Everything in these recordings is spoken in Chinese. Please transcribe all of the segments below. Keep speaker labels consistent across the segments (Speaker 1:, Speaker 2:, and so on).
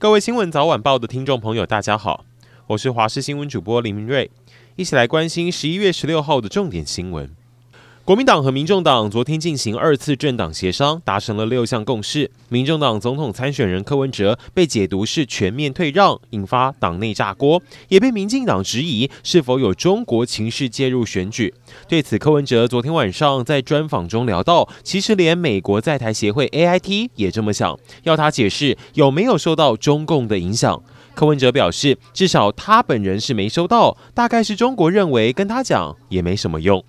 Speaker 1: 各位新闻早晚报的听众朋友，大家好，我是华视新闻主播林明瑞，一起来关心十一月十六号的重点新闻。国民党和民众党昨天进行二次政党协商，达成了六项共识。民众党总统参选人柯文哲被解读是全面退让，引发党内炸锅，也被民进党质疑是否有中国情势介入选举。对此，柯文哲昨天晚上在专访中聊到，其实连美国在台协会 AIT 也这么想，要他解释有没有受到中共的影响。柯文哲表示，至少他本人是没收到，大概是中国认为跟他讲也没什么用。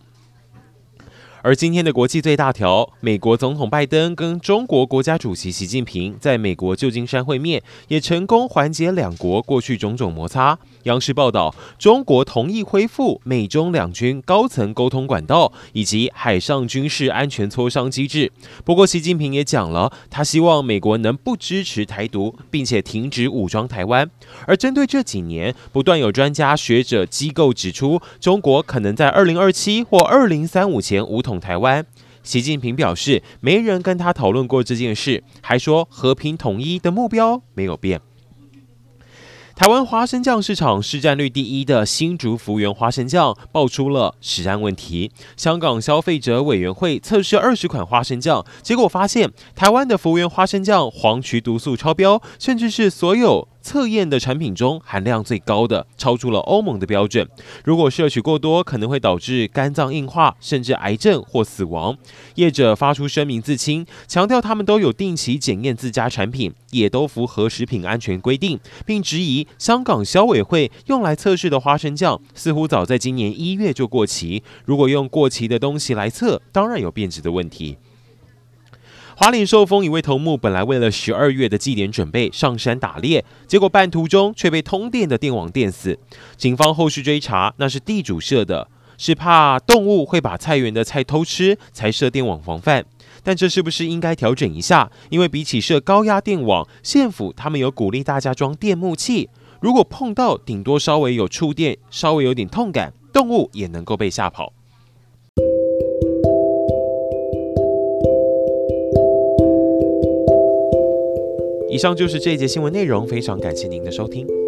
Speaker 1: 而今天的国际最大条，美国总统拜登跟中国国家主席习近平在美国旧金山会面，也成功缓解两国过去种种摩擦。央视报道，中国同意恢复美中两军高层沟通管道以及海上军事安全磋商机制。不过，习近平也讲了，他希望美国能不支持台独，并且停止武装台湾。而针对这几年不断有专家学者机构指出，中国可能在二零二七或二零三五前无统台湾，习近平表示，没人跟他讨论过这件事，还说和平统一的目标没有变。台湾花生酱市场市占率第一的新竹福源花生酱爆出了食安问题。香港消费者委员会测试二十款花生酱，结果发现台湾的福源花生酱黄曲毒素超标，甚至是所有。测验的产品中含量最高的，超出了欧盟的标准。如果摄取过多，可能会导致肝脏硬化，甚至癌症或死亡。业者发出声明自清，强调他们都有定期检验自家产品，也都符合食品安全规定，并质疑香港消委会用来测试的花生酱似乎早在今年一月就过期。如果用过期的东西来测，当然有变质的问题。花莲寿丰一位头目本来为了十二月的祭典准备上山打猎，结果半途中却被通电的电网电死。警方后续追查，那是地主设的，是怕动物会把菜园的菜偷吃才设电网防范。但这是不是应该调整一下？因为比起设高压电网，县府他们有鼓励大家装电木器，如果碰到顶多稍微有触电，稍微有点痛感，动物也能够被吓跑。以上就是这一节新闻内容，非常感谢您的收听。